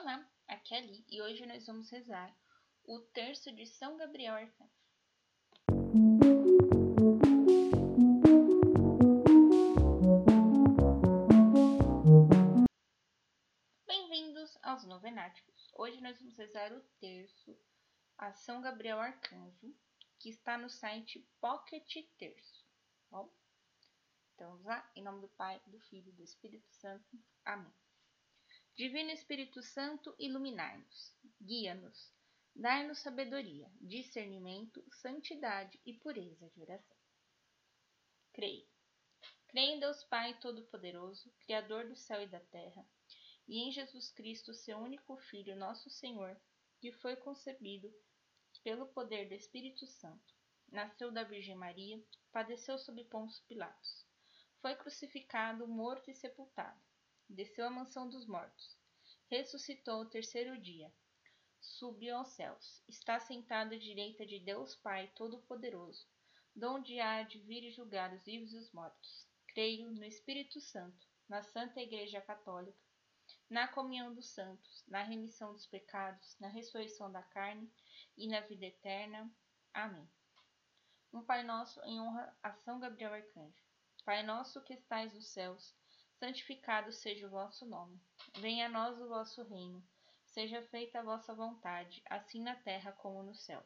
Olá, aqui é Ali e hoje nós vamos rezar o terço de São Gabriel Arcanjo. Bem-vindos aos Novenáticos. Hoje nós vamos rezar o terço a São Gabriel Arcanjo, que está no site Pocket Terço. Bom, então vamos lá, em nome do Pai, do Filho e do Espírito Santo. Amém. Divino Espírito Santo, iluminai-nos, guia-nos, dai-nos sabedoria, discernimento, santidade e pureza de oração. Creio. Creio em Deus Pai Todo-Poderoso, Criador do céu e da terra, e em Jesus Cristo, seu único Filho, nosso Senhor, que foi concebido pelo poder do Espírito Santo. Nasceu da Virgem Maria, padeceu sob Pôncio Pilatos. Foi crucificado, morto e sepultado desceu à mansão dos mortos, ressuscitou o terceiro dia, subiu aos céus, está sentado à direita de Deus Pai Todo-Poderoso, donde há de vir julgar os vivos e os mortos. Creio no Espírito Santo, na Santa Igreja Católica, na comunhão dos santos, na remissão dos pecados, na ressurreição da carne e na vida eterna. Amém. Um Pai Nosso em honra a São Gabriel Arcanjo. Pai nosso que estais nos céus, santificado seja o vosso nome. Venha a nós o vosso reino. Seja feita a vossa vontade, assim na terra como no céu.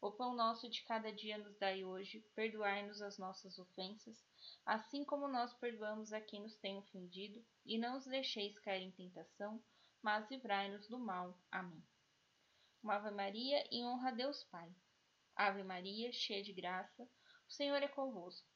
O pão nosso de cada dia nos dai hoje, perdoai-nos as nossas ofensas, assim como nós perdoamos a quem nos tem ofendido, e não os deixeis cair em tentação, mas livrai-nos do mal. Amém. Uma Ave Maria em honra a Deus Pai. Ave Maria, cheia de graça, o Senhor é convosco.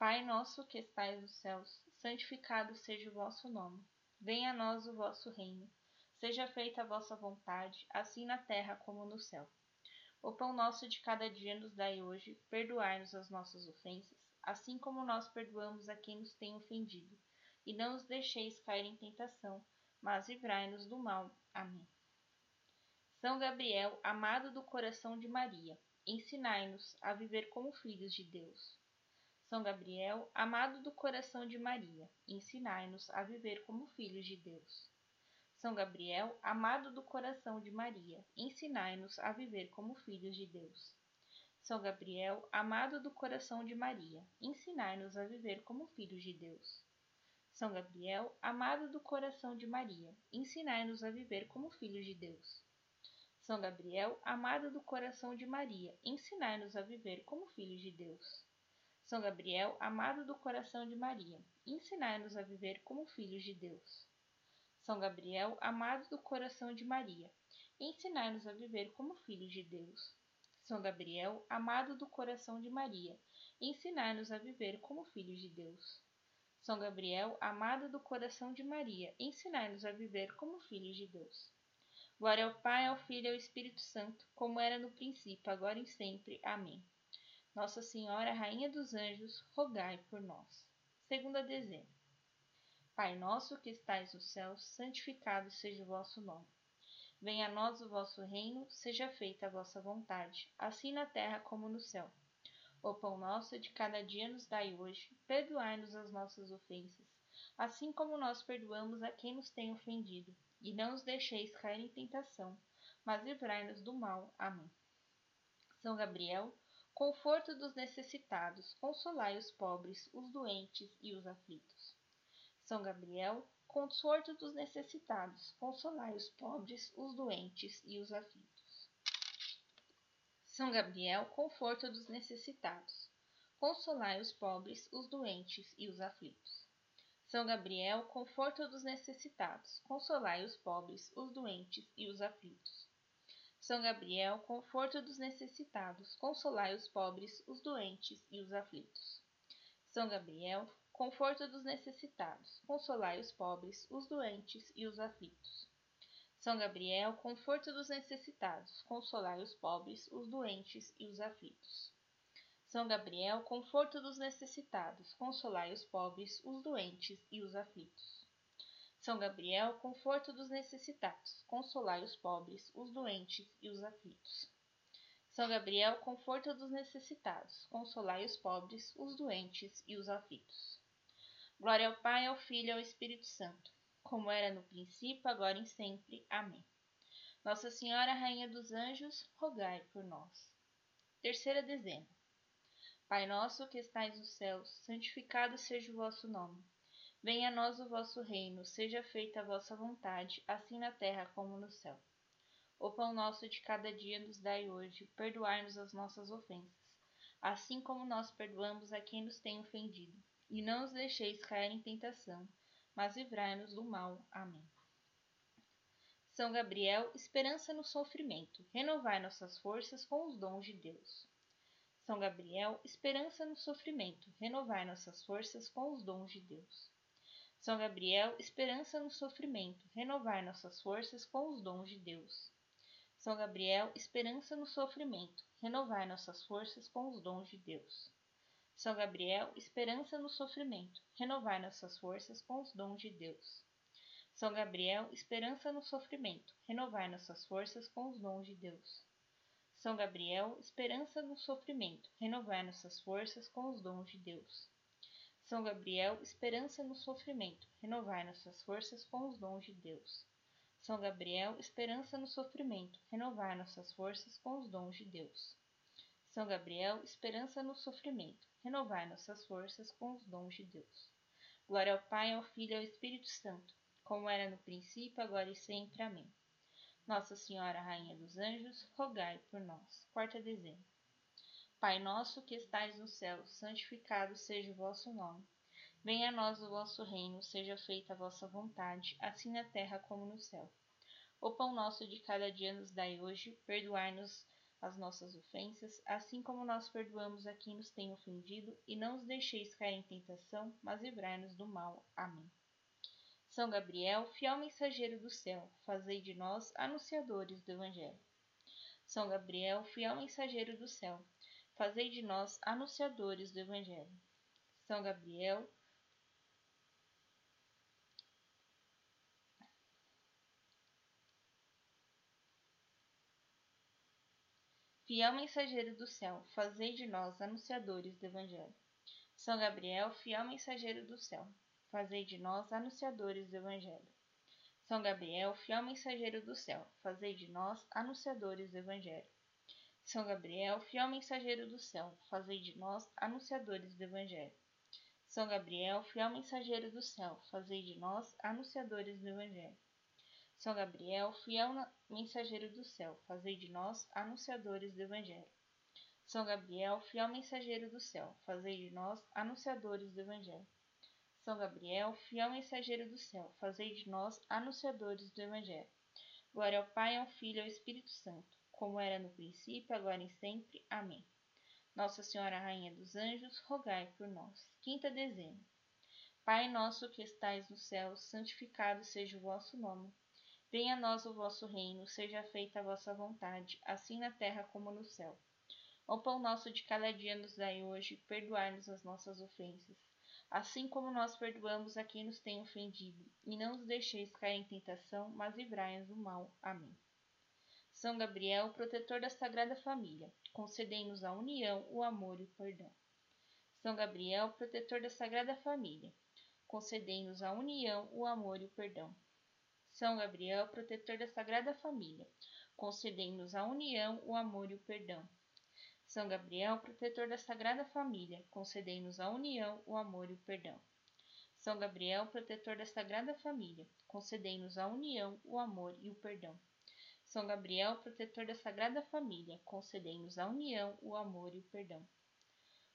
Pai nosso que estais nos céus, santificado seja o vosso nome. Venha a nós o vosso reino. Seja feita a vossa vontade, assim na terra como no céu. O pão nosso de cada dia nos dai hoje, perdoai-nos as nossas ofensas, assim como nós perdoamos a quem nos tem ofendido. E não os deixeis cair em tentação, mas livrai-nos do mal. Amém. São Gabriel, amado do coração de Maria, ensinai-nos a viver como filhos de Deus. São Gabriel, amado do coração de Maria, ensinai-nos a viver como filhos de Deus. São Gabriel, amado do coração de Maria, ensinai-nos a viver como filhos de Deus. São Gabriel, amado do coração de Maria, ensinai-nos a viver como filhos de Deus. São Gabriel, amado do coração de Maria, ensinai-nos a viver como filhos de Deus. São Gabriel, amado do coração de Maria, ensinai-nos a viver como filhos de Deus. São Gabriel, amado do coração de Maria, ensinai-nos a viver como filhos de Deus. São Gabriel, amado do coração de Maria, ensinai-nos a viver como filhos de Deus. São Gabriel, amado do coração de Maria, ensinai-nos a viver como filhos de Deus. São Gabriel, amado do coração de Maria, ensinai-nos a viver como filhos de Deus. Glória ao Pai, ao Filho e ao Espírito Santo, como era no princípio, agora e sempre. Amém. Nossa Senhora, Rainha dos Anjos, rogai por nós. Segunda dezena. Pai nosso que estais nos céus, santificado seja o vosso nome. Venha a nós o vosso reino, seja feita a vossa vontade, assim na terra como no céu. O pão nosso de cada dia nos dai hoje, perdoai-nos as nossas ofensas, assim como nós perdoamos a quem nos tem ofendido, e não os deixeis cair em tentação, mas livrai-nos do mal. Amém. São Gabriel, Conforto dos necessitados, consolai os pobres, os doentes e os aflitos. São Gabriel, conforto dos necessitados, consolai os pobres, os doentes e os aflitos. São Gabriel, conforto dos necessitados, consolai os pobres, os doentes e os aflitos. São Gabriel, conforto dos necessitados, consolai os pobres, os doentes e os aflitos. São Gabriel, conforto dos necessitados, consolai os pobres, os doentes e os aflitos. São Gabriel, conforto dos necessitados, consolai os pobres, os doentes e os aflitos. São Gabriel, conforto dos necessitados, consolai os pobres, os doentes e os aflitos. São Gabriel, conforto dos necessitados, consolai os pobres, os doentes e os aflitos. São Gabriel, conforto dos necessitados, consolai os pobres, os doentes e os aflitos. São Gabriel, conforto dos necessitados, consolai os pobres, os doentes e os aflitos. Glória ao Pai, ao Filho e ao Espírito Santo, como era no princípio, agora e sempre. Amém. Nossa Senhora, Rainha dos Anjos, rogai por nós. Terceira dezena. Pai nosso que estais nos céus, santificado seja o vosso nome. Venha a nós o vosso reino, seja feita a vossa vontade, assim na terra como no céu. O pão nosso de cada dia nos dai hoje, perdoai-nos as nossas ofensas, assim como nós perdoamos a quem nos tem ofendido. E não os deixeis cair em tentação, mas livrai-nos do mal. Amém. São Gabriel, esperança no sofrimento, renovai nossas forças com os dons de Deus. São Gabriel, esperança no sofrimento, renovai nossas forças com os dons de Deus. São Gabriel, esperança no sofrimento, renovai nossas forças com os dons de Deus. São Gabriel, esperança no sofrimento, renovai nossas forças com os dons de Deus. São Gabriel, esperança no sofrimento, renovai nossas forças com os dons de Deus. São Gabriel, esperança no sofrimento, renovai nossas forças com os dons de Deus. São Gabriel, esperança no sofrimento, renovai nossas forças com os dons de Deus. São Gabriel, esperança no sofrimento, renovai nossas forças com os dons de Deus. São Gabriel, esperança no sofrimento, renovai nossas forças com os dons de Deus. São Gabriel, esperança no sofrimento, renovai nossas forças com os dons de Deus. Glória ao Pai, ao Filho e ao Espírito Santo, como era no princípio, agora e sempre. Amém. Nossa Senhora, Rainha dos Anjos, rogai por nós. Quarta dezena. Pai nosso que estais no céu, santificado seja o vosso nome. Venha a nós o vosso reino, seja feita a vossa vontade, assim na terra como no céu. O pão nosso de cada dia nos dai hoje, perdoai-nos as nossas ofensas, assim como nós perdoamos a quem nos tem ofendido, e não os deixeis cair em tentação, mas livrai-nos do mal. Amém. São Gabriel, fiel mensageiro do céu, fazei de nós anunciadores do Evangelho. São Gabriel, fiel mensageiro do céu, fazei de nós anunciadores do Evangelho. São Gabriel, Fiel mensageiro do céu, fazei de nós anunciadores do Evangelho. São Gabriel, fiel mensageiro do céu, fazei de nós anunciadores do Evangelho. São Gabriel, fiel mensageiro do céu, fazei de nós anunciadores do Evangelho. São Gabriel, fiel mensageiro do céu, fazei de nós anunciadores do Evangelho. São Gabriel, fiel mensageiro do céu, fazei de nós anunciadores do Evangelho. São Gabriel, fiel mensageiro do céu, fazei de nós anunciadores do Evangelho. São Gabriel, fiel mensageiro do céu, fazei de nós anunciadores do Evangelho. São Gabriel, fiel mensageiro do céu, fazei de nós anunciadores do Evangelho. Glória ao Pai, ao Filho e ao Espírito Santo, como era no princípio, agora e sempre. Amém. Nossa Senhora Rainha dos Anjos, rogai por nós. Quinta dezena. Pai nosso que estais no céu, santificado seja o vosso nome. Venha a nós o vosso reino, seja feita a vossa vontade, assim na terra como no céu. O pão nosso de cada dia nos dai hoje, perdoai-nos as nossas ofensas assim como nós perdoamos a quem nos tem ofendido, e não os deixeis cair em tentação, mas livrai-nos do mal. Amém. São Gabriel, protetor da Sagrada Família, concedei-nos a união, o amor e o perdão. São Gabriel, protetor da Sagrada Família, concedei-nos a união, o amor e o perdão. São Gabriel, protetor da Sagrada Família, concedei-nos a união, o amor e o perdão. São Gabriel, protetor da Sagrada Família, concedei-nos a união, o amor e o perdão. São Gabriel, protetor da Sagrada Família, concedei-nos a união, o amor e o perdão. São Gabriel, protetor da Sagrada Família, concedei-nos a união, o amor e o perdão.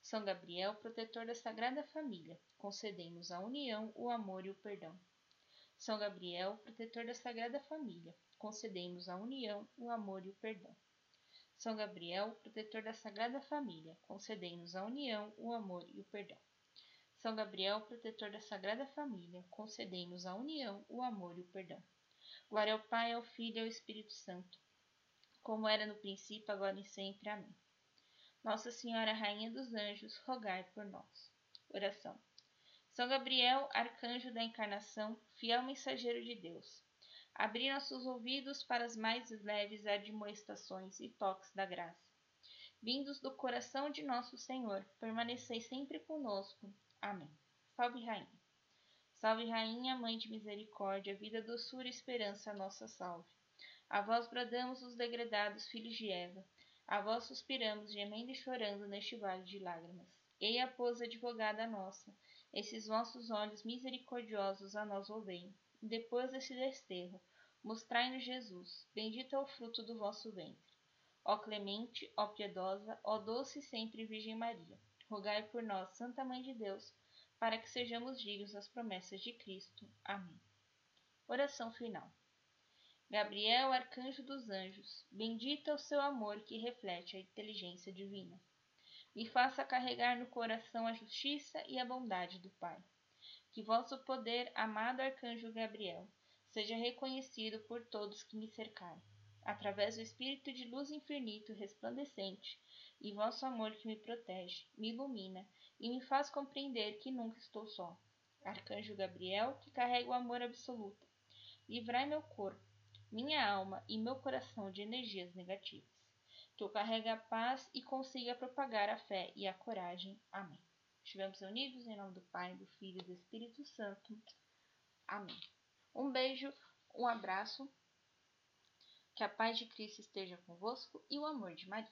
São Gabriel, protetor da Sagrada Família, concedei-nos a união, o amor e o perdão. São Gabriel, protetor da Sagrada Família, concedei-nos a união, o amor e o perdão. São Gabriel, protetor da Sagrada Família, concedei-nos a união, o amor e o perdão. São Gabriel, protetor da Sagrada Família, concedei-nos a união, o amor e o perdão. Glória ao Pai, ao Filho e ao Espírito Santo, como era no princípio, agora e sempre. Amém. Nossa Senhora, Rainha dos Anjos, rogai por nós. Oração. São Gabriel, arcanjo da encarnação, fiel mensageiro de Deus, abri nossos ouvidos para as mais leves admoestações e toques da graça. Vindos do coração de nosso Senhor, permanecei sempre conosco Amém. Salve, Rainha. Salve, Rainha, Mãe de Misericórdia, vida, doçura e esperança, nossa salve. A vós bradamos os degredados filhos de Eva, a vós suspiramos, gemendo e chorando neste vale de lágrimas. Eia, pois, advogada nossa, esses vossos olhos misericordiosos a nós volvei. Depois desse desterro, mostrai-nos Jesus, bendito é o fruto do vosso ventre. Ó clemente, ó piedosa, ó doce sempre Virgem Maria rogai por nós, Santa Mãe de Deus, para que sejamos dignos das promessas de Cristo. Amém. Oração final. Gabriel, arcanjo dos anjos, bendito é o seu amor que reflete a inteligência divina. Me faça carregar no coração a justiça e a bondade do Pai. Que vosso poder, amado arcanjo Gabriel, seja reconhecido por todos que me cercarem, através do espírito de luz infinito resplandecente e vosso amor que me protege, me ilumina e me faz compreender que nunca estou só. Arcanjo Gabriel, que carrega o amor absoluto, livrai meu corpo, minha alma e meu coração de energias negativas. Que eu carregue a paz e consiga propagar a fé e a coragem. Amém. Estivemos unidos em nome do Pai, do Filho e do Espírito Santo. Amém. Um beijo, um abraço. Que a paz de Cristo esteja convosco e o amor de Maria.